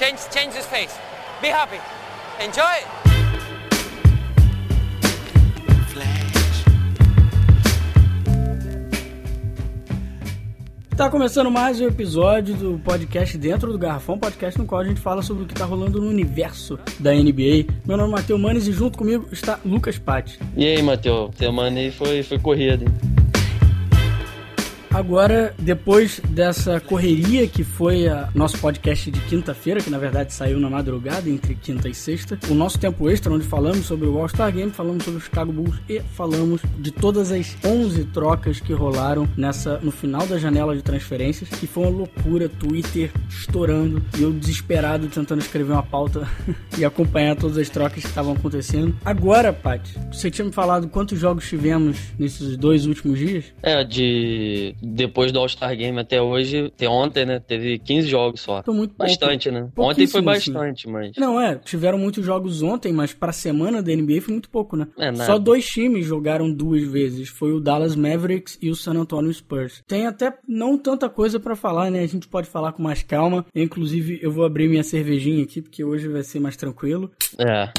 Change, change his face. Be happy. Enjoy. Tá começando mais um episódio do podcast Dentro do Garrafão, podcast no qual a gente fala sobre o que tá rolando no universo da NBA. Meu nome é Matheus Manes e junto comigo está Lucas Patti. E aí, Matheus? Semana aí foi, foi corrida, hein? Agora, depois dessa correria que foi a nosso podcast de quinta-feira, que na verdade saiu na madrugada, entre quinta e sexta, o nosso tempo extra, onde falamos sobre o All-Star Game, falamos sobre o Chicago Bulls e falamos de todas as 11 trocas que rolaram nessa no final da janela de transferências, que foi uma loucura, Twitter estourando e eu desesperado tentando escrever uma pauta e acompanhar todas as trocas que estavam acontecendo. Agora, Paty, você tinha me falado quantos jogos tivemos nesses dois últimos dias? É, de depois do All-Star Game até hoje, até ontem, né? Teve 15 jogos só. Foi muito bastante, pouco. né? Ontem foi bastante, assim. mas. Não, é, tiveram muitos jogos ontem, mas pra semana da NBA foi muito pouco, né? É, só dois times jogaram duas vezes. Foi o Dallas Mavericks e o San Antonio Spurs. Tem até não tanta coisa para falar, né? A gente pode falar com mais calma. Inclusive, eu vou abrir minha cervejinha aqui, porque hoje vai ser mais tranquilo. É.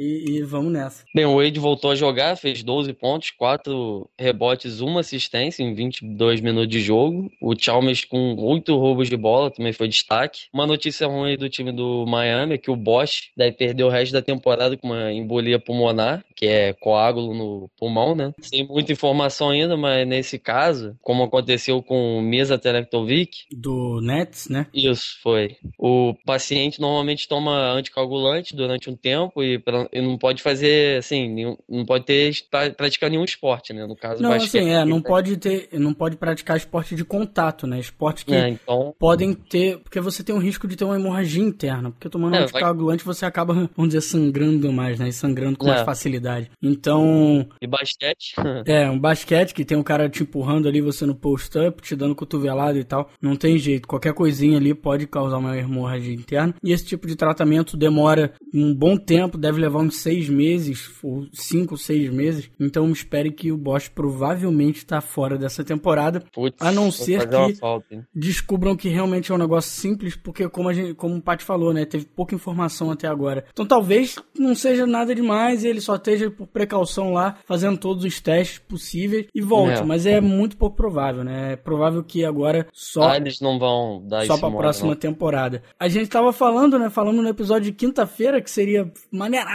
E, e, vamos nessa. Bem, o Wade voltou a jogar, fez 12 pontos, 4 rebotes, uma assistência em 22 minutos de jogo. O Chalmers com 8 roubos de bola também foi destaque. Uma notícia ruim do time do Miami é que o Bosch deve perder o resto da temporada com uma embolia pulmonar, que é coágulo no pulmão, né? Sem muita informação ainda, mas nesse caso, como aconteceu com o Mesa Terektovic... Do Nets, né? Isso, foi. O paciente normalmente toma anticoagulante durante um tempo e não pode fazer, assim, nenhum, não pode ter, praticar nenhum esporte, né? No caso, Não, basquete, assim, é, não né? pode ter, não pode praticar esporte de contato, né? Esporte que é, então... podem ter, porque você tem um risco de ter uma hemorragia interna, porque tomando é, anticoagulante vai... você acaba, vamos dizer, sangrando mais, né? E sangrando com é. mais facilidade. Então... E basquete? é, um basquete que tem um cara te empurrando ali, você no post-up, te dando cotovelada e tal, não tem jeito. Qualquer coisinha ali pode causar uma hemorragia interna. E esse tipo de tratamento demora um bom tempo, deve levar uns seis meses, ou cinco, seis meses. Então espere que o Bosch provavelmente está fora dessa temporada. Putz, a não ser que falta, descubram que realmente é um negócio simples, porque como, a gente, como o Paty falou, né? Teve pouca informação até agora. Então talvez não seja nada demais e ele só esteja por precaução lá, fazendo todos os testes possíveis e volte. É. Mas é muito pouco provável, né? É provável que agora só. Ah, eles não vão dar Só pra próxima não. temporada. A gente tava falando, né? Falando no episódio de quinta-feira que seria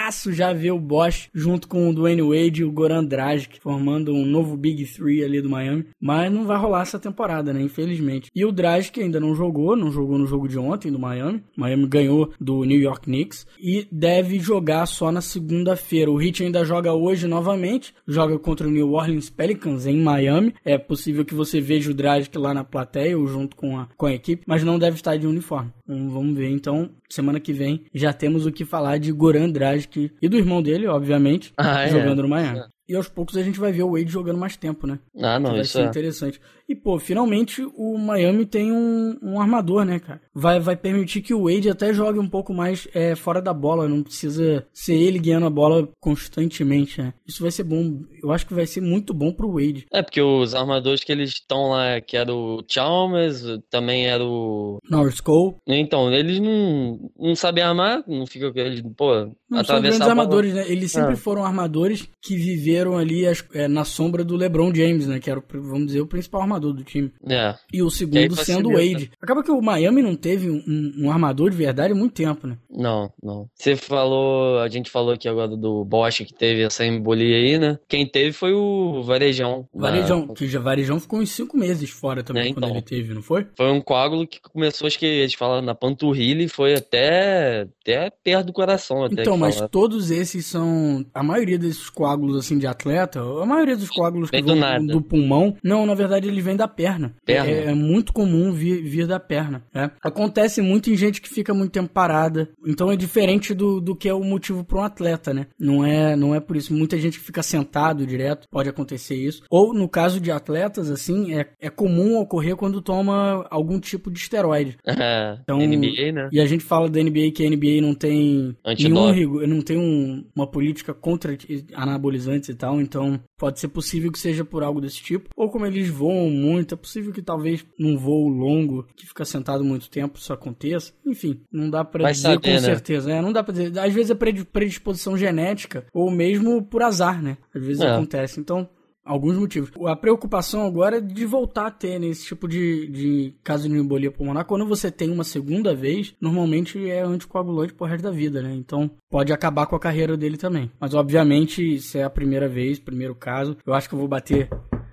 maneiraço já ver o Bosch junto com o Dwayne Wade e o Goran Dragic formando um novo Big Three ali do Miami. Mas não vai rolar essa temporada, né? Infelizmente. E o Dragic ainda não jogou, não jogou no jogo de ontem do Miami. Miami ganhou do New York Knicks e deve jogar só na segunda-feira. O Heat ainda joga hoje novamente, joga contra o New Orleans Pelicans em Miami. É possível que você veja o Dragic lá na plateia ou junto com a, com a equipe, mas não deve estar de uniforme. Então, vamos ver. Então, semana que vem já temos o que falar de Goran Dragic e do irmão dele, obviamente, ah, é. jogando no Miami. É. E aos poucos a gente vai ver o Wade jogando mais tempo, né? Ah, não, vai isso ser é. interessante. E, pô, finalmente o Miami tem um, um armador, né, cara? Vai, vai permitir que o Wade até jogue um pouco mais é, fora da bola. Não precisa ser ele guiando a bola constantemente, né? Isso vai ser bom. Eu acho que vai ser muito bom pro Wade. É, porque os armadores que eles estão lá, que era o Chalmers, também era o... Norris Cole. Então, eles não, não sabem armar, não fica... Eles, pô, não são grandes armadores, né? Eles sempre é. foram armadores que viveram ali as, é, na sombra do LeBron James, né? Que era, vamos dizer, o principal armador do time. É. E o segundo sendo o Wade. Acaba que o Miami não teve um, um, armador de verdade há muito tempo, né? Não, não. Você falou, a gente falou aqui agora do Bosch que teve essa embolia aí, né? Quem teve foi o Varejão. Varejão, na... que já Varejão ficou uns cinco meses fora também é, quando então. ele teve, não foi? Foi um coágulo que começou, acho que eles falam na panturrilha e foi até, até perto do coração. Até então, mas todos esses são. A maioria desses coágulos assim de atleta, a maioria dos coágulos vem que do, vão do pulmão, não, na verdade ele vem da perna. perna. É, é, muito comum vir, vir da perna. Né? Acontece muito em gente que fica muito tempo parada. Então é diferente do, do que é o motivo para um atleta, né? Não é, não é por isso. Muita gente fica sentado direto, pode acontecer isso. Ou no caso de atletas, assim, é, é comum ocorrer quando toma algum tipo de esteroide. Então, NBA, né? E a gente fala da NBA que a NBA não tem nenhum rigor, não tem um, uma política contra anabolizantes e tal, então pode ser possível que seja por algo desse tipo. Ou como eles voam muito, é possível que talvez num voo longo, que fica sentado muito tempo, isso aconteça. Enfim, não dá para dizer saber, com né? certeza. É, não dá pra dizer. Às vezes é predisposição genética, ou mesmo por azar, né? Às vezes é. acontece. Então, alguns motivos. A preocupação agora é de voltar a ter nesse né, tipo de, de caso de embolia pulmonar. Quando você tem uma segunda vez, normalmente é anticoagulante pro resto da vida, né? Então pode acabar com a carreira dele também. Mas obviamente, se é a primeira vez, primeiro caso, eu acho que eu vou bater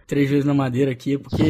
três vezes na madeira aqui, porque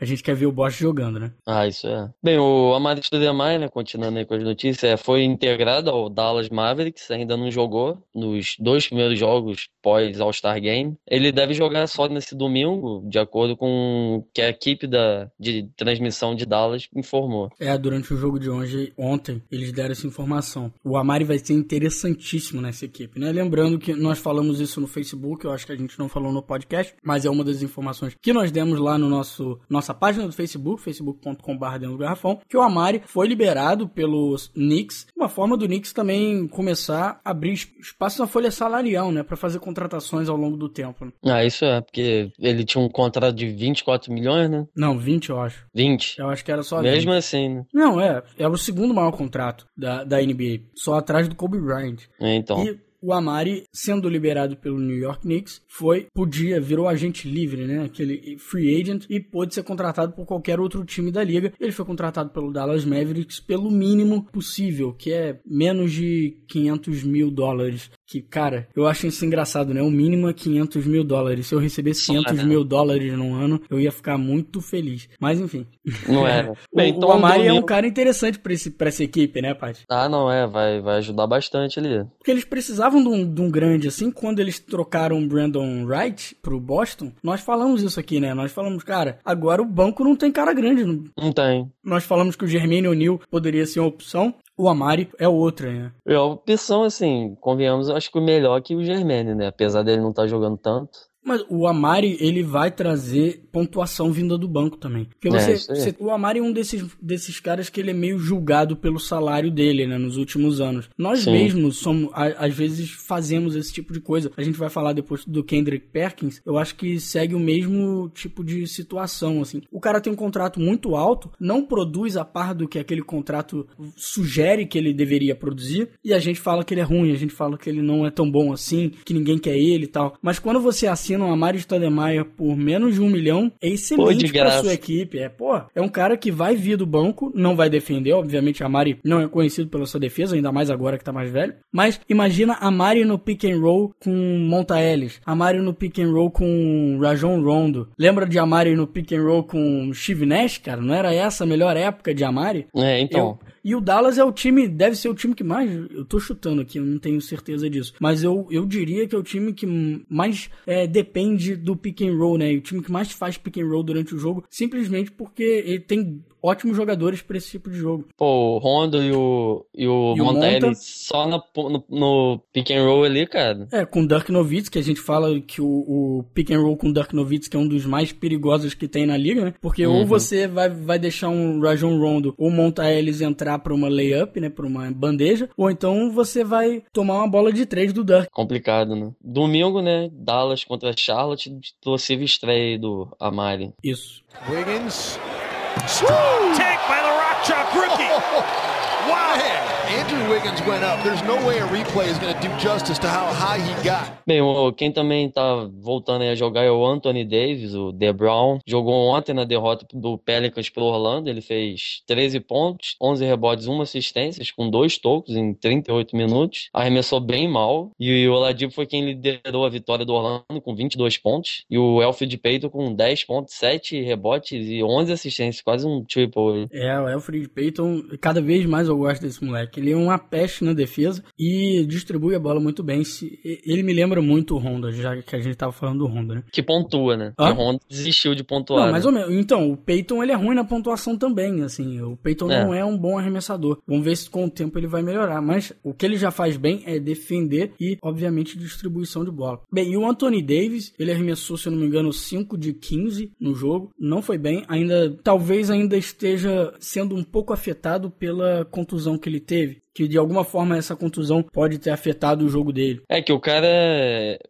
a gente quer ver o Bosch jogando, né? Ah, isso é. Bem, o Amadis Demai, né, continuando aí com as notícias, é, foi integrado ao Dallas Mavericks, ainda não jogou nos dois primeiros jogos pós All-Star Game. Ele deve jogar só nesse domingo, de acordo com o que a equipe da, de transmissão de Dallas informou. É, durante o jogo de hoje, ontem, eles deram essa informação. O Amari vai ser interessantíssimo nessa equipe, né? Lembrando que nós falamos isso no Facebook, eu acho que a gente não falou no podcast, mas é uma das informações informações que nós demos lá no nosso nossa página do Facebook, facebook.com.br dentro do garrafão, que o Amari foi liberado pelos Knicks, uma forma do Knicks também começar a abrir espaço na folha salarial, né, para fazer contratações ao longo do tempo. Né? Ah, isso é, porque ele tinha um contrato de 24 milhões, né? Não, 20 eu acho. 20? Eu acho que era só Mesmo 20. assim, né? Não, é, era o segundo maior contrato da, da NBA, só atrás do Kobe Bryant. É, então. E o Amari, sendo liberado pelo New York Knicks, foi, podia, virou agente livre, né? Aquele free agent e pôde ser contratado por qualquer outro time da liga. Ele foi contratado pelo Dallas Mavericks pelo mínimo possível, que é menos de 500 mil dólares que, cara, eu acho isso engraçado, né? O mínimo é 500 mil dólares. Se eu recebesse 500 né? mil dólares num ano, eu ia ficar muito feliz. Mas, enfim. Não é. Bem, o, então, o Amari é um cara interessante pra, esse, pra essa equipe, né, Paty? Ah, não é. Vai, vai ajudar bastante ali. Porque eles precisavam de um, de um grande, assim, quando eles trocaram o Brandon Wright pro Boston, nós falamos isso aqui, né? Nós falamos, cara, agora o banco não tem cara grande. Não, não tem. Nós falamos que o Germaine O'Neal poderia ser uma opção. O Amari é outra, né? É a opção, assim, convenhamos, acho que o melhor que o Germaine, né? Apesar dele não estar tá jogando tanto. Mas o Amari, ele vai trazer pontuação vinda do banco também. Porque é, você, é, você, o Amari é um desses, desses caras que ele é meio julgado pelo salário dele, né, nos últimos anos. Nós Sim. mesmos somos, às vezes fazemos esse tipo de coisa. A gente vai falar depois do Kendrick Perkins, eu acho que segue o mesmo tipo de situação, assim. O cara tem um contrato muito alto, não produz a par do que aquele contrato sugere que ele deveria produzir, e a gente fala que ele é ruim, a gente fala que ele não é tão bom assim, que ninguém quer ele e tal. Mas quando você assina assinam a Mari Stoudemire por menos de um milhão é excelente para sua equipe. É, pô, é um cara que vai vir do banco, não vai defender, obviamente a Mari não é conhecido pela sua defesa, ainda mais agora que tá mais velho. Mas imagina a Mari no pick and roll com Monta Ellis, a Mari no pick and roll com Rajon Rondo. Lembra de Amari no pick and roll com Steve Nash, cara? Não era essa a melhor época de Amari? É, então. Eu, e o Dallas é o time, deve ser o time que mais. Eu tô chutando aqui, eu não tenho certeza disso. Mas eu, eu diria que é o time que mais é, depende do pick and roll, né? O time que mais faz pick and roll durante o jogo, simplesmente porque ele tem ótimos jogadores para esse tipo de jogo. Pô, o Rondo e o, e o, e Montelli Monta, só no, no, no, pick and roll ali, cara. É, com o Dirk Nowitzki, a gente fala que o, o pick and roll com o Dirk Nowitzki é um dos mais perigosos que tem na liga, né? Porque uhum. ou você vai, vai deixar um Rajon Rondo ou montar eles entrar para uma layup, né, para uma bandeja, ou então você vai tomar uma bola de três do Dirk. Complicado, né? Domingo, né, Dallas contra Charlotte, possível estreia do Amari. Isso. Wiggins Take by the Rock Chalk rookie. Wow. Man, Andrew Wiggins went up. There's no way a replay is going to do justice to how high he got. Bem, quem também tá voltando a jogar é o Anthony Davis, o The Brown. Jogou ontem na derrota do Pelicans pro Orlando. Ele fez 13 pontos, 11 rebotes, 1 assistência, com dois tocos em 38 minutos. Arremessou bem mal. E o Oladipo foi quem liderou a vitória do Orlando com 22 pontos. E o Elfrid Payton com 10 pontos, 7 rebotes e 11 assistências, quase um triple. É, o Elfrid Payton, cada vez mais eu gosto desse moleque. Ele é uma peste na defesa e distribui a bola muito bem. Ele me lembra muito o Honda, já que a gente tava falando do Honda, né? Que pontua, né? Que o Honda desistiu de pontuar. Não, mais né? ou menos. Então, o Peyton ele é ruim na pontuação também, assim. O Peyton é. não é um bom arremessador. Vamos ver se com o tempo ele vai melhorar. Mas o que ele já faz bem é defender e, obviamente, distribuição de bola. Bem, e o Anthony Davis, ele arremessou, se eu não me engano, 5 de 15 no jogo. Não foi bem. Ainda, talvez ainda esteja sendo um pouco afetado pela contusão que ele teve Steve que de alguma forma essa contusão pode ter afetado o jogo dele. É que o cara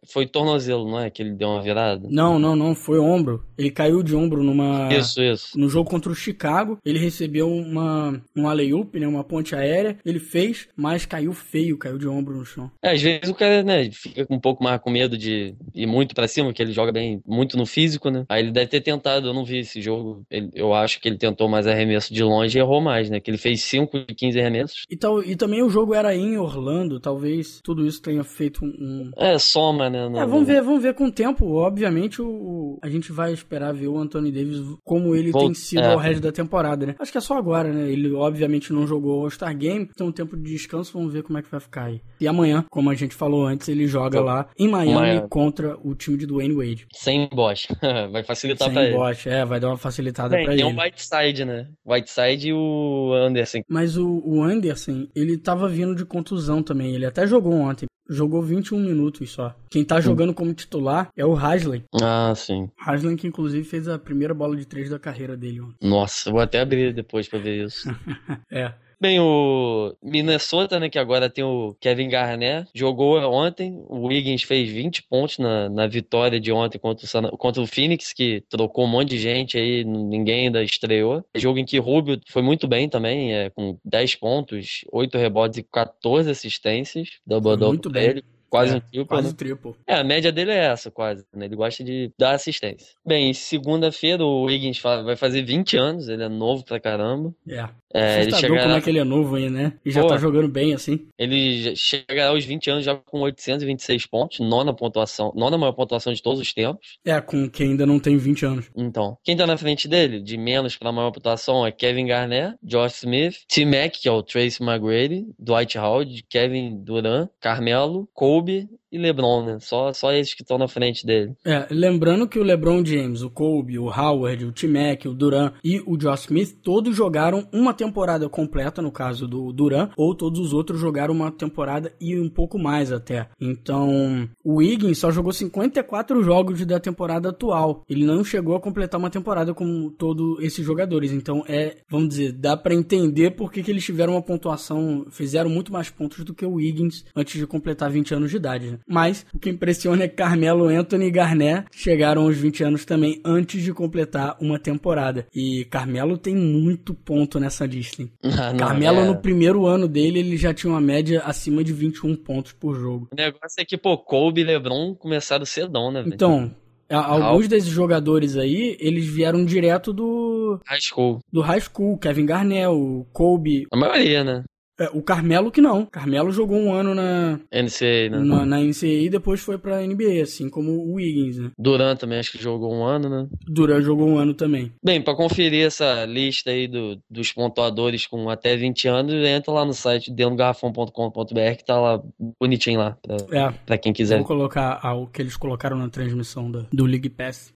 foi tornozelo, não é? Que ele deu uma virada? Não, não, não, foi ombro. Ele caiu de ombro numa Isso, isso. No jogo contra o Chicago, ele recebeu uma um alley-oop, né, uma ponte aérea, ele fez, mas caiu feio, caiu de ombro no chão. É, às vezes o cara, né, fica um pouco mais com medo de ir muito para cima, que ele joga bem muito no físico, né? Aí ele deve ter tentado, eu não vi esse jogo. Ele, eu acho que ele tentou mais arremesso de longe e errou mais, né? Que ele fez 5 de 15 arremessos. E tal, e também o jogo era em Orlando, talvez tudo isso tenha feito um. É, soma, né? No... É, vamos ver, vamos ver com o tempo. Obviamente, o, a gente vai esperar ver o Anthony Davis como ele tem sido é. ao resto da temporada, né? Acho que é só agora, né? Ele obviamente não jogou o All-Star Game, tem um tempo de descanso, vamos ver como é que vai ficar aí. E amanhã, como a gente falou antes, ele joga lá em Miami, Miami, contra o time de Dwayne Wade. Sem Bosch. vai facilitar Sem pra ele. Sem é, vai dar uma facilitada Bem, pra tem ele. Tem o Whiteside, né? Whiteside e o Anderson. Mas o, o Anderson, ele tava vindo de contusão também. Ele até jogou ontem. Jogou 21 minutos só. Quem tá jogando como titular é o Haslem. Ah, sim. Haslem que inclusive fez a primeira bola de três da carreira dele ontem. Nossa, vou até abrir depois pra ver isso. é. Bem, o Minnesota, né, que agora tem o Kevin Garnett, jogou ontem. O Wiggins fez 20 pontos na, na vitória de ontem contra o, contra o Phoenix, que trocou um monte de gente aí, ninguém ainda estreou. Jogo em que Rubio foi muito bem também, é, com 10 pontos, 8 rebotes e 14 assistências. Double-double muito bem. Ele. Quase é, um triplo. Quase né? triplo. É, a média dele é essa, quase. Né? Ele gosta de dar assistência. Bem, segunda-feira o Wiggins vai fazer 20 anos, ele é novo pra caramba. É. É, ele chegará... como é que ele é novo aí, né? E já Pô, tá jogando bem assim. Ele chegará aos 20 anos já com 826 pontos, nona pontuação, nona maior pontuação de todos os tempos. É, com quem ainda não tem 20 anos. Então, quem tá na frente dele, de menos pra maior pontuação, é Kevin Garnett, Josh Smith, T-Mac, que é o Tracy McGrady, Dwight Howard, Kevin Durant, Carmelo, Kobe e LeBron, né? Só, só esses que estão na frente dele. É, lembrando que o LeBron James, o Kobe, o Howard, o T-Mac, o Durant e o Josh Smith, todos jogaram uma temporada completa, no caso do Durant, ou todos os outros jogaram uma temporada e um pouco mais até. Então, o Wiggins só jogou 54 jogos da temporada atual. Ele não chegou a completar uma temporada como todos esses jogadores. Então, é, vamos dizer, dá para entender por que, que eles tiveram uma pontuação, fizeram muito mais pontos do que o Wiggins antes de completar 20 anos de idade, né? Mas o que impressiona é que Carmelo Anthony e Garnett chegaram aos 20 anos também antes de completar uma temporada. E Carmelo tem muito ponto nessa lista. Ah, Carmelo, é... no primeiro ano dele, ele já tinha uma média acima de 21 pontos por jogo. O negócio é que, pô, Kobe e LeBron começaram cedão, né, velho? Então, Alguns desses jogadores aí, eles vieram direto do. High school. Do high school. Kevin Garnett, o Kobe. A maioria, né? É, o Carmelo que não. Carmelo jogou um ano na NCAA, né? Na, na NCAA e depois foi pra NBA, assim como o Wiggins, né? Durant também acho que jogou um ano, né? Durant jogou um ano também. Bem, para conferir essa lista aí do, dos pontuadores com até 20 anos, entra lá no site denogarrafão.com.br que tá lá bonitinho lá, pra, é, pra quem quiser. Vou colocar o que eles colocaram na transmissão do, do League Pass.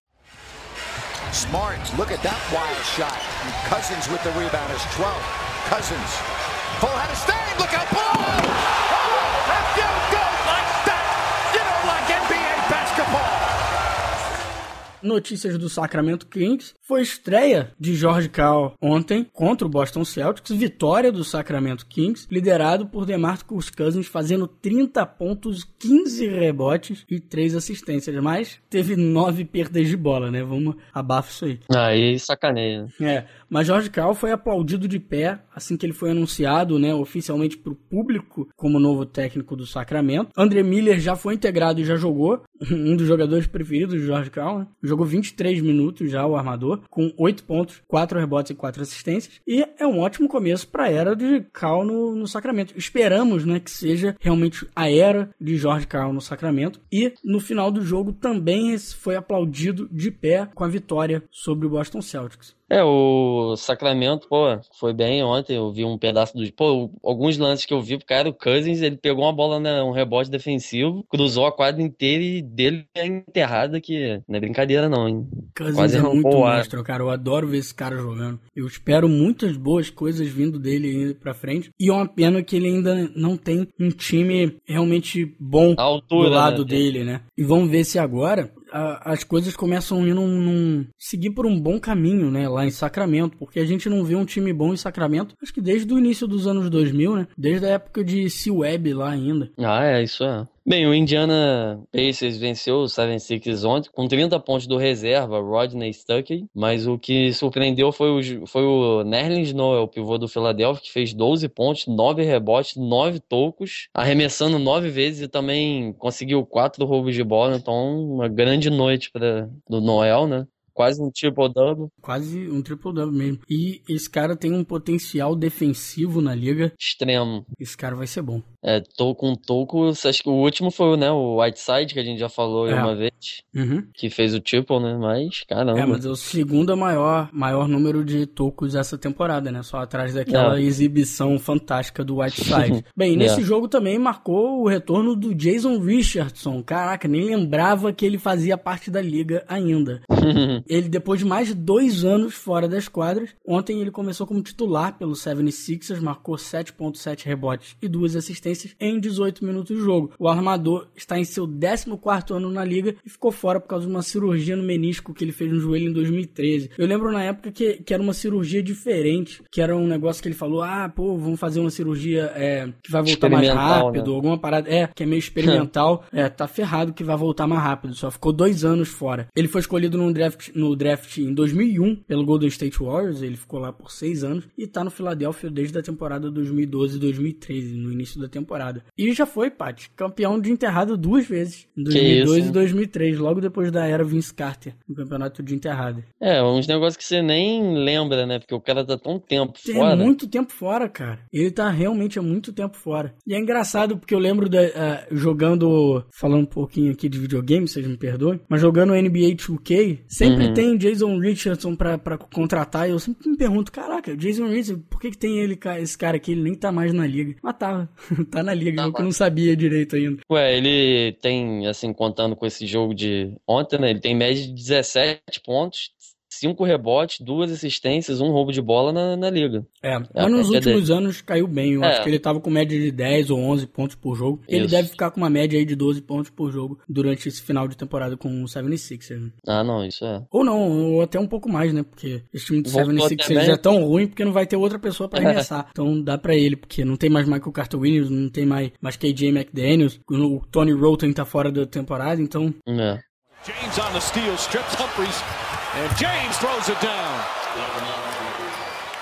Smart, look at that wild shot. Cousins with the rebound is 12. Cousins Full head of steam. Look out below. Notícias do Sacramento Kings. Foi estreia de George Cal ontem contra o Boston Celtics, vitória do Sacramento Kings, liderado por DeMarcus Cousins fazendo 30 pontos, 15 rebotes e 3 assistências, mas teve 9 perdas de bola, né? Vamos abafar isso aí. Aí sacaneia. É, mas George Cal foi aplaudido de pé assim que ele foi anunciado, né, oficialmente para o público como novo técnico do Sacramento. André Miller já foi integrado e já jogou, um dos jogadores preferidos de George Cal, né? Jogou 23 minutos já o armador com 8 pontos, 4 rebotes e 4 assistências. E é um ótimo começo para a era de Cal no, no Sacramento. Esperamos né, que seja realmente a era de Jorge Cal no Sacramento. E no final do jogo também foi aplaudido de pé com a vitória sobre o Boston Celtics. É, o Sacramento, pô, foi bem ontem. Eu vi um pedaço do. Pô, alguns lances que eu vi, cara, o Cousins, ele pegou uma bola, né, um rebote defensivo, cruzou a quadra inteira e dele é enterrada, que não é brincadeira, não, hein? Cousins Quase é muito monstro, cara. Eu adoro ver esse cara jogando. Eu espero muitas boas coisas vindo dele ainda pra frente. E é uma pena que ele ainda não tem um time realmente bom altura, do lado né? dele, né? E vamos ver se agora a, as coisas começam num, num, seguir por um bom caminho, né, lá em Sacramento, porque a gente não vê um time bom em Sacramento, acho que desde o início dos anos 2000, né, desde a época de C-Web lá ainda. Ah, é, isso é. Bem, o Indiana Pacers venceu o 76 ontem com 30 pontos do reserva, Rodney Stuckey, mas o que surpreendeu foi o, foi o Nerlens Noel, pivô do Philadelphia, que fez 12 pontos, 9 rebotes, 9 tocos, arremessando 9 vezes e também conseguiu 4 roubos de bola, então uma grande noite para do Noel, né? Quase um triple-double. Quase um triple-double mesmo. E esse cara tem um potencial defensivo na liga. Extremo. Esse cara vai ser bom. É, tô com toco. Acho que o último foi né, o Whiteside, que a gente já falou É. uma vez. Uhum. Que fez o triple, né? Mas, caramba. É, mas é o segundo maior, maior número de tocos essa temporada, né? Só atrás daquela É. exibição fantástica do Whiteside. Bem, nesse É. jogo também marcou o retorno do Jason Richardson. Caraca, nem lembrava que ele fazia parte da liga ainda. Ele, depois de mais de dois anos fora das quadras, ontem ele começou como titular pelo 76ers, marcou 7.7 rebotes e duas assistências em 18 minutos de jogo. O armador está em seu 14º ano na liga e ficou fora por causa de uma cirurgia no menisco que ele fez no joelho em 2013. Eu lembro na época que, que era uma cirurgia diferente, que era um negócio que ele falou, ah, pô, vamos fazer uma cirurgia é, que vai voltar mais Experimental, rápido, né? alguma parada, é, que é meio experimental, é, tá ferrado que vai voltar mais rápido, só ficou dois anos fora. Ele foi escolhido no draft, no draft em 2001 pelo Golden State Warriors, ele ficou lá por seis anos e tá no Philadelphia desde a temporada 2012-2013, no início da temporada. E já foi, Pat, campeão de enterrado duas vezes, em 2002 isso? e 2003, logo depois da era Vince Carter, no campeonato de enterrado. É, uns negócios que você nem lembra, né? Porque o cara tá tão tempo Tem fora. muito tempo fora, cara. Ele tá realmente há muito tempo fora. E é engraçado porque eu lembro da, ah, jogando, falando um pouquinho aqui de videogame, vocês me perdoem, mas jogando NBA 2K, sempre Uhum. tem Jason Richardson pra, pra contratar. E eu sempre me pergunto, caraca, Jason Richardson, por que, que tem ele, esse cara aqui? Ele nem tá mais na liga. Mas tava, tá na liga, Tá eu que não sabia direito ainda. Ué, ele tem, assim, contando com esse jogo de ontem, né? Ele tem média de 17 pontos, 5 rebotes, duas assistências, um roubo de bola na, na liga. É, a mas nos últimos anos caiu bem. Eu É. acho que ele tava com média de 10 ou 11 pontos por jogo. Ele Isso. deve ficar com uma média aí de 12 pontos por jogo durante esse final de temporada com o 76ers. né? Ah, não, isso é. Ou não, ou até um pouco mais, né? Porque esse time do Voltou 76ers também. é tão ruim porque não vai ter outra pessoa pra arremessar. então dá pra ele, porque não tem mais Michael Carter Williams, não tem mais, mais KJ McDaniels, o Tony Roten tá fora da temporada, então É. James on the steal, strips Humphries, and James throws it down.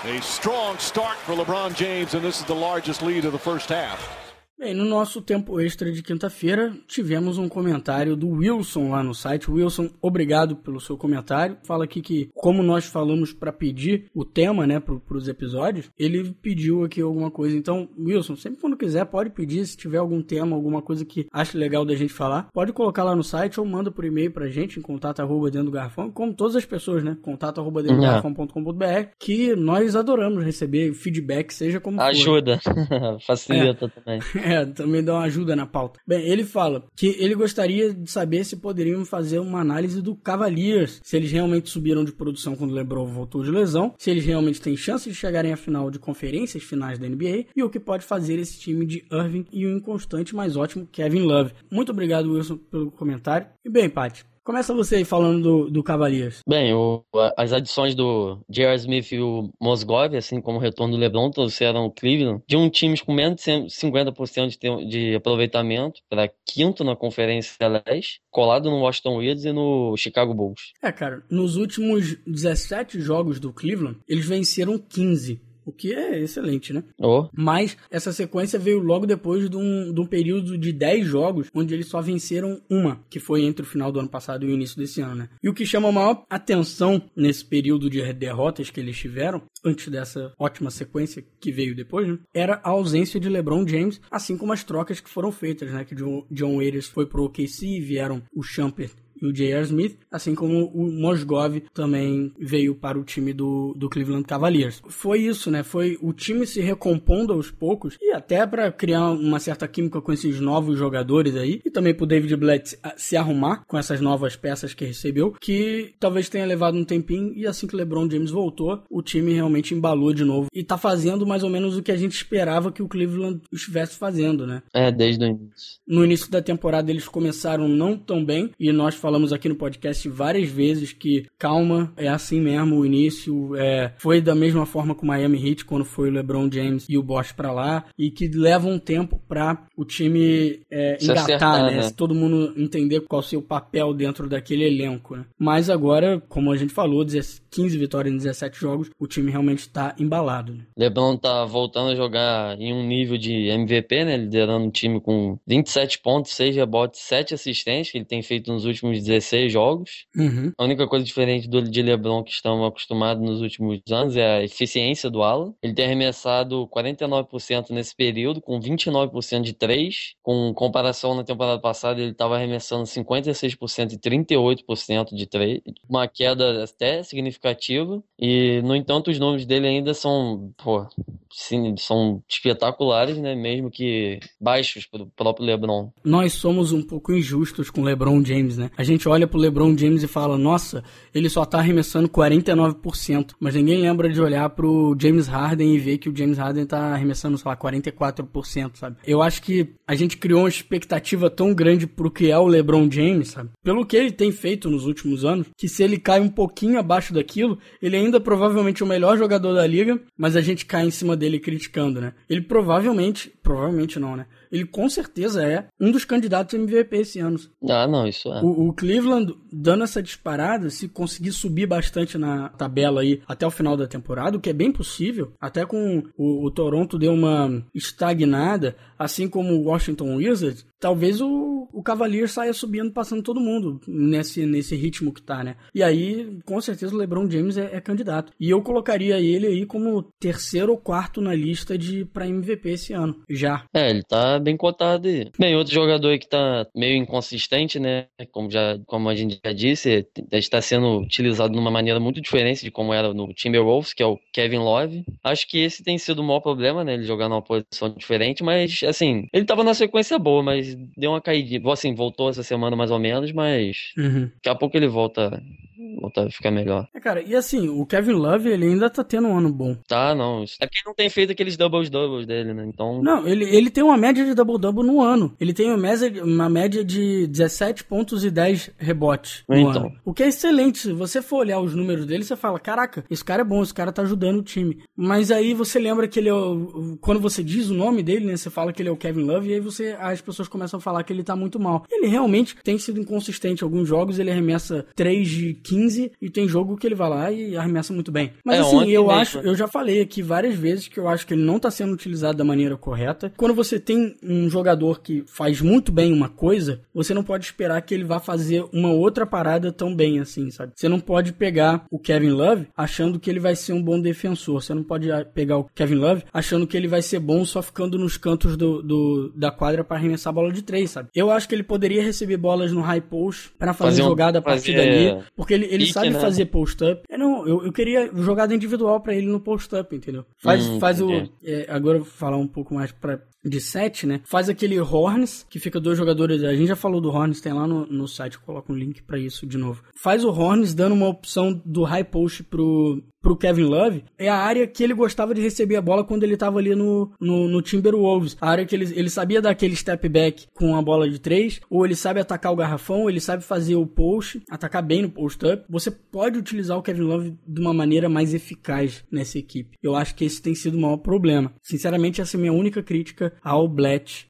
A strong start for LeBron James, and this is the largest lead of the first half. Bem, no nosso tempo extra de quinta-feira, tivemos um comentário do Wilson lá no site. Wilson, obrigado pelo seu comentário. Fala aqui que, como nós falamos para pedir o tema, né, para os episódios, ele pediu aqui alguma coisa. Então, Wilson, sempre quando quiser, pode pedir. Se tiver algum tema, alguma coisa que ache legal da gente falar, pode colocar lá no site ou manda por e-mail pra gente em contato arroba dentro do garrafão, como todas as pessoas, né? Contato arroba dentro do É. garrafão.com.br, que nós adoramos receber feedback, seja como for. Ajuda. Facilita também. É, também dá uma ajuda na pauta. Bem, ele fala que ele gostaria de saber se poderiam fazer uma análise do Cavaliers, se eles realmente subiram de produção quando o LeBron voltou de lesão, se eles realmente têm chance de chegarem à final de conferências finais da NBA e o que pode fazer esse time de Irving e o inconstante, mas ótimo Kevin Love. Muito obrigado, Wilson, pelo comentário. E bem, Paty, começa você aí falando do, do Cavaliers. Bem, o- as adições do J.R. Smith e o Mosgov, assim como o retorno do LeBron, trouxeram o Cleveland de um time com menos de 100 50% de, de aproveitamento para quinto na Conferência Leste, colado no Washington Wizards e no Chicago Bulls. É, cara, nos últimos 17 jogos do Cleveland, eles venceram 15. O que é excelente, né? Oh, Mas essa sequência veio logo depois de um, de um período de 10 jogos, onde eles só venceram uma, que foi entre o final do ano passado e o início desse ano, né? E o que chama a maior atenção nesse período de derrotas que eles tiveram, antes dessa ótima sequência que veio depois, né? Era a ausência de LeBron James, assim como as trocas que foram feitas, né? Que John, John Waiters foi pro OKC, vieram o Champer e o J.R. Smith, assim como o Mosgov também veio para o time do, do Cleveland Cavaliers. Foi isso, né? Foi o time se recompondo aos poucos e até para criar uma certa química com esses novos jogadores aí e também pro David Blatt se arrumar com essas novas peças que recebeu, que talvez tenha levado um tempinho e assim que LeBron James voltou, o time realmente embalou de novo e tá fazendo mais ou menos o que a gente esperava que o Cleveland estivesse fazendo, né? É, desde o início. No início da temporada eles começaram não tão bem e nós falamos aqui no podcast várias vezes que calma, é assim mesmo o início, é, foi da mesma forma com o Miami Heat quando foi o LeBron James e o Bosch para lá e que leva um tempo para o time é, engatar, acertar, né? né? todo mundo entender qual é o seu papel dentro daquele elenco, né? Mas agora, como a gente falou, 15 vitórias em 17 jogos, o time realmente está embalado. Né? LeBron tá voltando a jogar em um nível de MVP, né? Liderando o time com 27 pontos, 6 rebotes, 7 assistências que ele tem feito nos últimos 16 jogos. Uhum. A única coisa diferente do de LeBron que estamos acostumados nos últimos anos é a eficiência do Alan. Ele tem arremessado 49% nesse período, com 29% de 3. Com comparação na temporada passada, ele estava arremessando 56% e 38% de 3. Uma queda até significativa. E, no entanto, os números dele ainda são, pô, sim, são espetaculares, né? Mesmo que baixos para o próprio LeBron. Nós somos um pouco injustos com o LeBron James, né? A gente olha pro LeBron James e fala, nossa, ele só tá arremessando 49%, mas ninguém lembra de olhar pro James Harden e ver que o James Harden tá arremessando, sei lá, 44%, sabe? Eu acho que a gente criou uma expectativa tão grande pro que é o LeBron James, sabe? Pelo que ele tem feito nos últimos anos, que se ele cai um pouquinho abaixo daquilo, ele ainda provavelmente é o melhor jogador da liga, mas a gente cai em cima dele criticando, né? Ele provavelmente, provavelmente não, né? Ele com certeza é um dos candidatos MVP esse ano. Ah, não, isso é. O, o, Cleveland, dando essa disparada, se conseguir subir bastante na tabela aí até o final da temporada, o que é bem possível, até com o, o Toronto deu uma estagnada, assim como o Washington Wizards, talvez o, o Cavaliers saia subindo, passando todo mundo nesse, nesse ritmo que tá, né? E aí, com certeza, o LeBron James é, é candidato. E eu colocaria ele aí como terceiro ou quarto na lista de para MVP esse ano, já. É, ele tá bem cotado aí. Bem, outro jogador aí que tá meio inconsistente, né? Como, já, como a gente já disse, está sendo utilizado de uma maneira muito diferente de como era no Timberwolves, que é o Kevin Love. Acho que esse tem sido o maior problema, né? Ele jogar numa posição diferente, mas, assim, ele tava na sequência boa, mas deu uma caidinha. Assim, voltou essa semana mais ou menos, mas uhum. daqui a pouco ele volta voltar a ficar melhor. É, cara, e assim, o Kevin Love, ele ainda tá tendo um ano bom. Tá, não. É porque ele não tem feito aqueles doubles-doubles dele, né? Então. Não, ele, ele tem uma média de double-double no ano. Ele tem uma média, de 17 pontos e 10 rebotes no então. ano. O que é excelente. Se você for olhar os números dele, você fala: caraca, esse cara é bom, esse cara tá ajudando o time. Mas aí você lembra que ele é. O, quando você diz o nome dele, né? Você fala que ele é o Kevin Love, e aí você, as pessoas começam a falar que ele tá muito mal. Ele realmente tem sido inconsistente. Alguns jogos ele arremessa 3 de 15 e tem jogo que ele vai lá e arremessa muito bem. Mas é, assim, eu acho, eu já falei aqui várias vezes que eu acho que ele não tá sendo utilizado da maneira correta. Quando você tem um jogador que faz muito bem uma coisa, você não pode esperar que ele vá fazer uma outra parada tão bem assim, sabe? Você não pode pegar o Kevin Love achando que ele vai ser um bom defensor. Você não pode pegar o Kevin Love achando que ele vai ser bom só ficando nos cantos do, do da quadra para arremessar a bola de três, sabe? Eu acho que ele poderia receber bolas no high post para fazer, fazer um, jogada a partir fazer... dali, porque ele, ele sabe né? fazer post-up. É, não, eu, eu queria jogada individual para ele no post-up, entendeu? Faz, hum, faz o. É, agora eu vou falar um pouco mais pra, de 7, né? Faz aquele Horns, que fica dois jogadores. A gente já falou do Horns, tem lá no, no site, eu coloco um link para isso de novo. Faz o Horns dando uma opção do high post pro, pro Kevin Love é a área que ele gostava de receber a bola quando ele tava ali no, no, no Timberwolves. A área que ele, ele sabia dar aquele step back com a bola de três, ou ele sabe atacar o garrafão, ele sabe fazer o post, atacar bem no post-up. Você pode utilizar o Kevin Love de uma maneira mais eficaz nessa equipe. Eu acho que esse tem sido o maior problema. Sinceramente, essa é a minha única crítica ao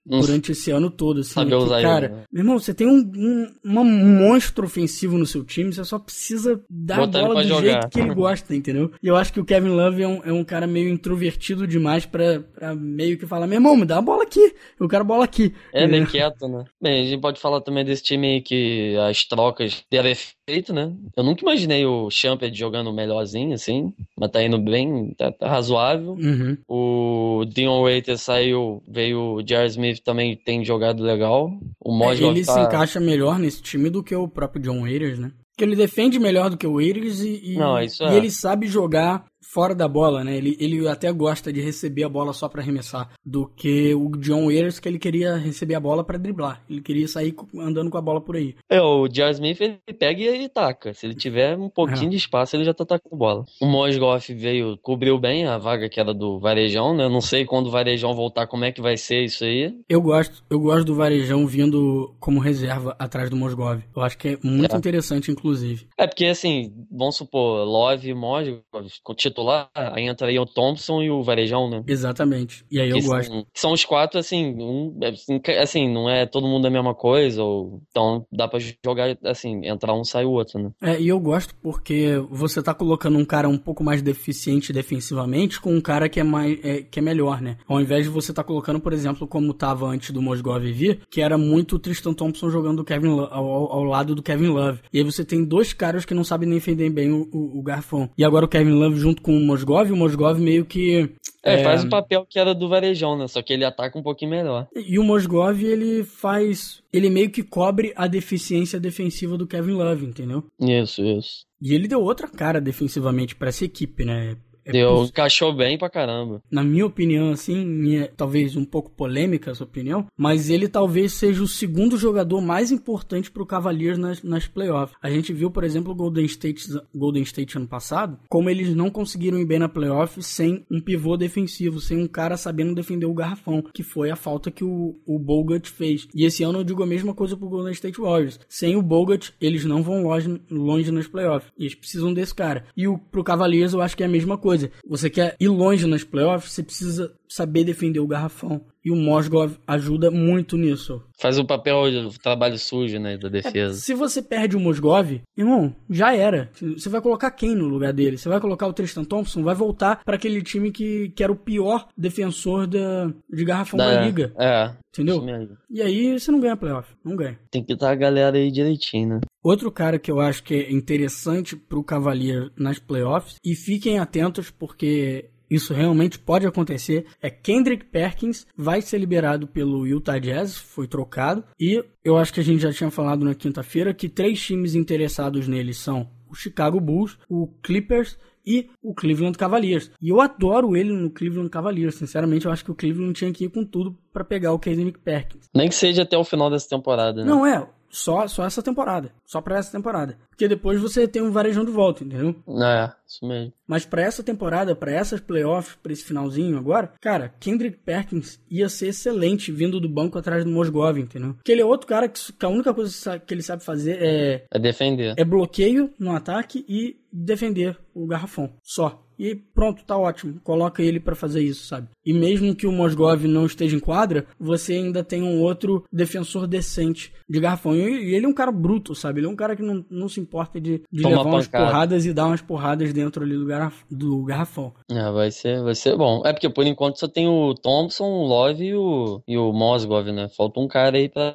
Durante esse ano todo. Assim, usar cara, ele, né? meu irmão, você tem um, um, um monstro ofensivo no seu time, você só precisa dar Botar a bola do jogar. jeito que ele gosta, entendeu? E eu acho que o Kevin Love é um, é um cara meio introvertido demais pra, pra meio que falar, meu irmão, me dá a bola aqui, eu quero a bola aqui. É, bem quieto, né? Bem, a gente pode falar também desse time aí que as trocas deram feito, né? Eu nunca imaginei o Champet jogando melhorzinho, assim, mas tá indo bem, tá, tá razoável. Uhum. O Dion Waiter saiu, veio o Jared Smith também tem jogado legal. O É, Mosgov ele tá... se encaixa melhor nesse time do que o próprio John Waiters, né? Porque ele defende melhor do que o Waiters e, e, Não, e é. ele sabe jogar fora da bola, né? Ele, ele até gosta de receber a bola só pra arremessar, do que o John Waiters que ele queria receber a bola pra driblar. Ele queria sair andando com a bola por aí. É, o Jared Smith ele pega e ele taca. Se ele tiver um pouquinho É. de espaço, ele já tá tacando bola. O Mosgoff veio, cobriu bem a vaga que era do Varejão, né? Eu não sei quando o Varejão voltar como é que vai ser isso aí. Eu gosto, eu gosto do Varejão vindo como reserva atrás do Mosgov. Eu acho que é muito É. interessante, inclusive. É porque, assim, vamos supor, Love e Mosgov, com titular, aí entraria o Thompson e o Varejão, né? Exatamente. E aí eu Que gosto. São, são os quatro, assim, um, assim, que- assim, não é todo mundo a mesma coisa, ou, então dá pra jogar, assim, entrar um, sai o outro, né? É, e eu gosto porque você tá colocando um cara um pouco mais deficiente defensivamente com um cara que é mais é, que é melhor, né? Ao invés de você tá colocando, por exemplo, como tava antes do Mosgov vir, que era muito o Tristan Thompson jogando o Kevin Lo- ao, ao lado do Kevin Love. E aí você tem dois caras que não sabem nem defender bem o, o, o garfão. E agora o Kevin Love junto com o Mosgov, o Mosgov meio que É, É. faz o papel que era do Varejão, né? Só que ele ataca um pouquinho melhor. E o Mosgov, ele faz. Ele meio que cobre a deficiência defensiva do Kevin Love, entendeu? Isso, isso. E ele deu outra cara defensivamente pra essa equipe, né? É Deu, encaixou bem pra caramba. Na minha opinião, assim, minha, talvez um pouco polêmica essa opinião, mas ele talvez seja o segundo jogador mais importante pro Cavaliers nas, nas playoffs. A gente viu, por exemplo, o Golden State, Golden State ano passado, como eles não conseguiram ir bem na playoff sem um pivô defensivo, sem um cara sabendo defender o garrafão, que foi a falta que o, o Bogut fez. E esse ano eu digo a mesma coisa pro Golden State Warriors. Sem o Bogut, eles não vão longe, longe nas playoffs. E eles precisam desse cara. E o, pro Cavaliers eu acho que é a mesma coisa. Você quer ir longe nas playoffs, você precisa saber defender o garrafão. E o Mosgov ajuda muito nisso. Faz o papel, o trabalho sujo, né, da defesa. Se você perde o Mosgov, irmão, já era. Você vai colocar quem no lugar dele? Você vai colocar o Tristan Thompson? Vai voltar para aquele time que, que era o pior defensor da, de garrafão da, liga. É. Entendeu? isso mesmo. E aí você não ganha playoff. Não ganha. Tem que estar a galera aí direitinho, né? Outro cara que eu acho que é interessante pro Cavalier nas playoffs, e fiquem atentos porque isso realmente pode acontecer, é Kendrick Perkins vai ser liberado pelo Utah Jazz, foi trocado, e eu acho que a gente já tinha falado na quinta-feira que três times interessados nele são o Chicago Bulls, o Clippers e o Cleveland Cavaliers. E eu adoro ele no Cleveland Cavaliers. Sinceramente, eu acho que o Cleveland tinha que ir com tudo para pegar o Kendrick Perkins. Nem que seja até o final dessa temporada, né? Não é, só, só essa temporada. Só pra essa temporada. Porque depois você tem um varejão de volta, entendeu? É, isso mesmo. Mas pra essa temporada, pra essas playoffs, pra esse finalzinho agora, cara, Kendrick Perkins ia ser excelente vindo do banco atrás do Mosgov, entendeu? Porque ele é outro cara que, que a única coisa que ele sabe fazer é, É defender. é bloqueio no ataque e defender o garrafão. Só. E pronto, tá ótimo. Coloca ele pra fazer isso, sabe? E mesmo que o Mosgov não esteja em quadra, você ainda tem um outro defensor decente de garrafão. E ele é um cara bruto, sabe? Ele é um cara que não, não se importa de, de levar umas pancada. porradas e dar umas porradas dentro ali do, garraf, do garrafão. É, vai ser, vai ser bom. É porque por enquanto só tem o Thompson, o Love e o, e o Mosgov, né? Falta um cara aí pra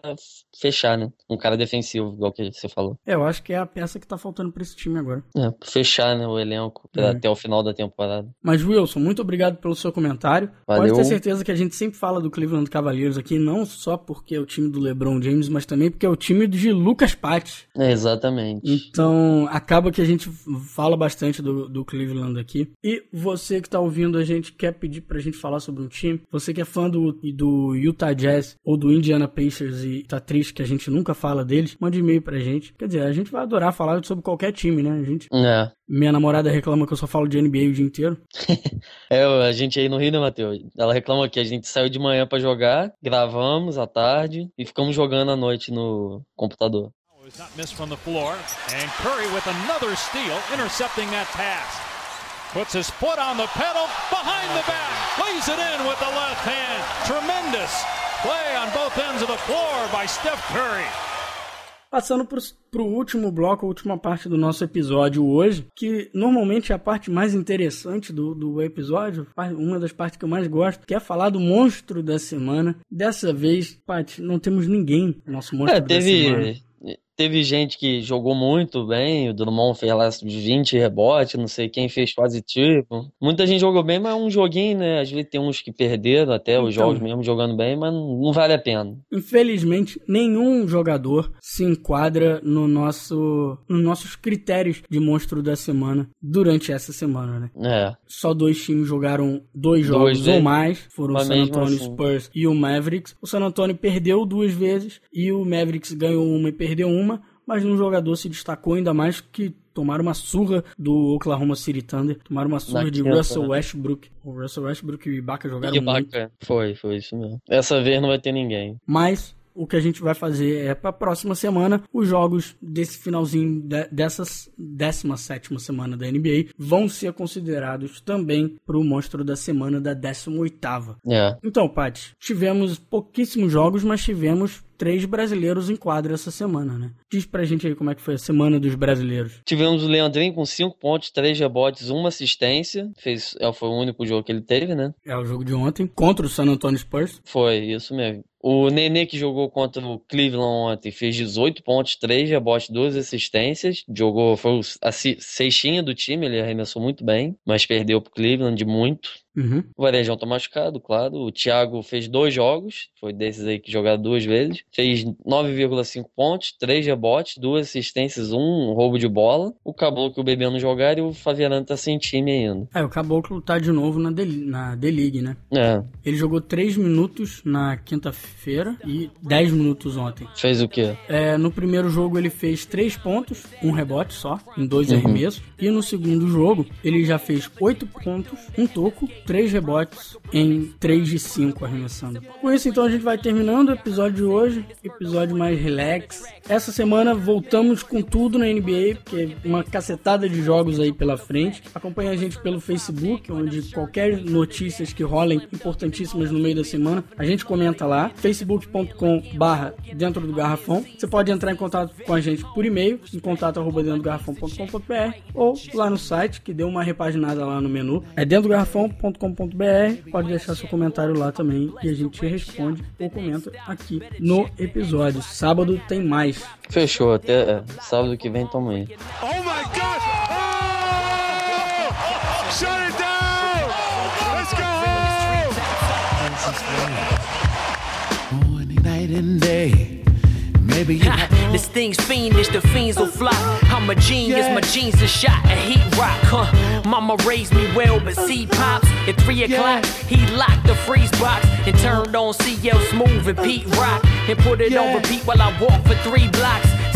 fechar, né? Um cara defensivo, igual que você falou. É, eu acho que é a peça que tá faltando pra esse time agora. É, fechar, né, o elenco É. até o final da temporada. Mas, Wilson, muito obrigado pelo seu comentário. Valeu. Pode ter certeza que a gente sempre fala do Cleveland Cavaliers aqui, não só porque é o time do LeBron James, mas também porque é o time de Lucas Patti. É, exatamente. Então, acaba que a gente fala bastante do, do Cleveland aqui. E você que tá ouvindo a gente, quer pedir pra gente falar sobre um time? Você que é fã do, do Utah Jazz ou do Indiana Pacers e tá triste que a gente nunca fala deles, mande e-mail pra gente. Quer dizer, a gente vai adorar falar sobre qualquer time, né? A gente, É. minha namorada reclama que eu só falo de NBA o dia inteiro. É, a gente aí no Rio, né, Matheus? Ela reclama que a gente saiu de manhã pra jogar, gravamos à tarde e ficamos jogando à noite no computador. Is not missed from the floor. And Curry with another steal, intercepting that pass. Puts his foot on the pedal, behind the back, lays it in with the left hand. Tremendous play on both ends of the floor by Steph Curry. Passando pro, pro último bloco, a última parte do nosso episódio hoje, que normalmente é a parte mais interessante do, do episódio, uma das partes que eu mais gosto, que é falar do monstro da semana. Dessa vez, Paty, não temos ninguém no nosso monstro É, da semana. Teve. gente que jogou muito bem, o Drummond fez lá uns 20 rebotes, não sei quem fez quase tipo. Muita gente jogou bem, mas é um joguinho, né? Às vezes tem uns que perderam até então, os jogos mesmo jogando bem, mas não vale a pena. Infelizmente, nenhum jogador se enquadra no nosso, nos nossos critérios de monstro da semana durante essa semana, né? É. Só dois times jogaram dois jogos dois ou mais, foram o San Antonio assim. Spurs e o Mavericks. O San Antonio perdeu duas vezes e o Mavericks ganhou uma e perdeu uma, mas um jogador se destacou ainda mais que tomaram uma surra do Oklahoma City Thunder, tomaram uma surra Na de Russell né? Westbrook. O Russell Westbrook e Ibaka jogaram Ibaka, muito. Foi, foi isso mesmo. Essa vez não vai ter ninguém. Mas o que a gente vai fazer é para a próxima semana os jogos desse finalzinho de, dessa 17 semana da NBA vão ser considerados também para o monstro da semana da 18. É. Então, Paty, tivemos pouquíssimos jogos, mas tivemos três brasileiros em quadra essa semana, né? Diz pra gente aí como é que foi a semana dos brasileiros. Tivemos o Leandrinho com cinco pontos, três rebotes, uma assistência. Fez, é, foi o único jogo que ele teve, né? É o jogo de ontem, contra o San Antonio Spurs. Foi, isso mesmo. O Nenê que jogou contra o Cleveland ontem fez 18 pontos, 3 rebotes, 2 assistências. Jogou, foi a sextinha do time, ele arremessou muito bem, mas perdeu pro Cleveland de muito. Uhum. O Varejão tá machucado, claro. O Thiago fez dois jogos, foi desses aí que jogaram duas vezes. Fez 9,5 pontos, três rebotes, duas assistências, um roubo de bola. O Caboclo e o não jogaram e o Fabiano tá sem time ainda. É, o Caboclo tá de novo na D-League, né? É. Ele jogou 3 minutos na quinta-feira e 10 minutos ontem. Fez o quê? É, no primeiro jogo ele fez 3 pontos, um rebote só, em dois uhum. arremessos. E no segundo jogo ele já fez 8 pontos, um toco, 3 rebotes em 3 de 5 arremessando. Com isso, então, a gente vai terminando o episódio de hoje, episódio mais relax. Essa semana voltamos com tudo na NBA, porque uma cacetada de jogos aí pela frente. Acompanhe a gente pelo Facebook, onde qualquer notícias que rolem importantíssimas no meio da semana, a gente comenta lá, facebook.com barra dentro do garrafão. Você pode entrar em contato com a gente por e-mail, em contato arroba dentro do garrafão.com.br ou lá no site, que deu uma repaginada lá no menu, é dentro do garrafão.com Pode deixar seu comentário lá também e a gente responde ou comenta aqui no episódio. Sábado tem mais. Fechou, até é, sábado que vem tamo aí. Oh my god! Oh! Shut it down! Let's go! Morning, night and day. Maybe this thing's fiendish, the fiends will fly. I'm a genius, yeah. my jeans are shot a heat rock, huh? Mama raised me well, but see pops at three o'clock. Yeah. He locked the freeze box and turned on CL Smooth and Pete Rock and put it yeah. on repeat while I walk for three blocks.